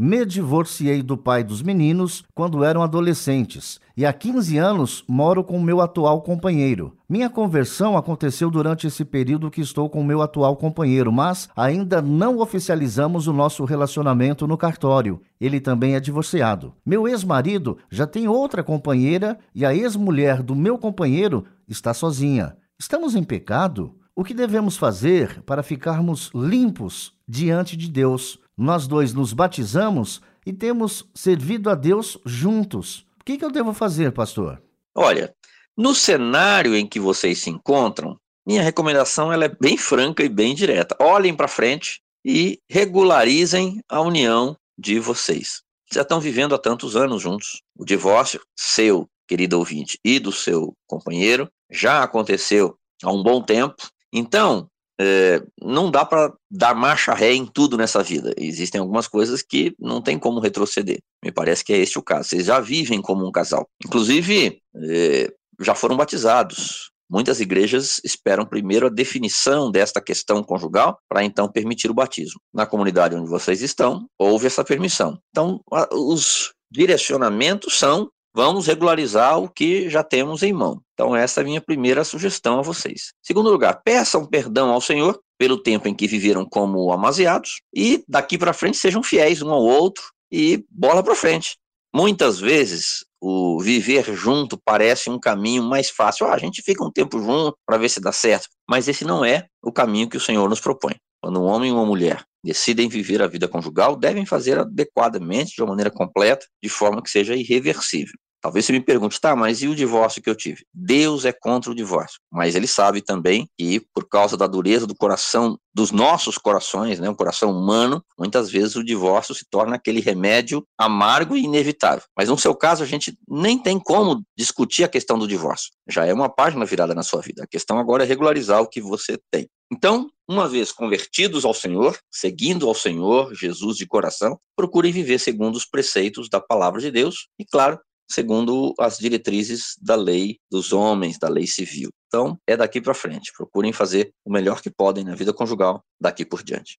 me divorciei do pai dos meninos quando eram adolescentes e há 15 anos moro com meu atual companheiro. Minha conversão aconteceu durante esse período que estou com meu atual companheiro, mas ainda não oficializamos o nosso relacionamento no cartório. Ele também é divorciado. Meu ex-marido já tem outra companheira e a ex-mulher do meu companheiro está sozinha. Estamos em pecado? O que devemos fazer para ficarmos limpos diante de Deus? Nós dois nos batizamos e temos servido a Deus juntos. O que, que eu devo fazer, pastor? Olha, no cenário em que vocês se encontram, minha recomendação ela é bem franca e bem direta. Olhem para frente e regularizem a união de vocês. Já estão vivendo há tantos anos juntos. O divórcio seu, querido ouvinte, e do seu companheiro já aconteceu há um bom tempo. Então, é, não dá para dar marcha ré em tudo nessa vida. Existem algumas coisas que não tem como retroceder. Me parece que é este o caso. Vocês já vivem como um casal. Inclusive, é, já foram batizados. Muitas igrejas esperam primeiro a definição desta questão conjugal para então permitir o batismo. Na comunidade onde vocês estão, houve essa permissão. Então, os direcionamentos são vamos regularizar o que já temos em mão. Então, essa é a minha primeira sugestão a vocês. Segundo lugar, peçam perdão ao Senhor pelo tempo em que viveram como amaziados e daqui para frente sejam fiéis um ao outro e bola para frente. Muitas vezes o viver junto parece um caminho mais fácil. Ah, a gente fica um tempo junto para ver se dá certo. Mas esse não é o caminho que o Senhor nos propõe. Quando um homem e uma mulher decidem viver a vida conjugal, devem fazer adequadamente, de uma maneira completa, de forma que seja irreversível. Talvez você me pergunte, tá, mas e o divórcio que eu tive? Deus é contra o divórcio, mas ele sabe também que, por causa da dureza do coração, dos nossos corações, né, o coração humano, muitas vezes o divórcio se torna aquele remédio amargo e inevitável. Mas no seu caso, a gente nem tem como discutir a questão do divórcio. Já é uma página virada na sua vida. A questão agora é regularizar o que você tem. Então, uma vez convertidos ao Senhor, seguindo ao Senhor, Jesus de coração, procurem viver segundo os preceitos da palavra de Deus e, claro, segundo as diretrizes da lei dos homens, da lei civil. Então, é daqui para frente. Procurem fazer o melhor que podem na vida conjugal daqui por diante.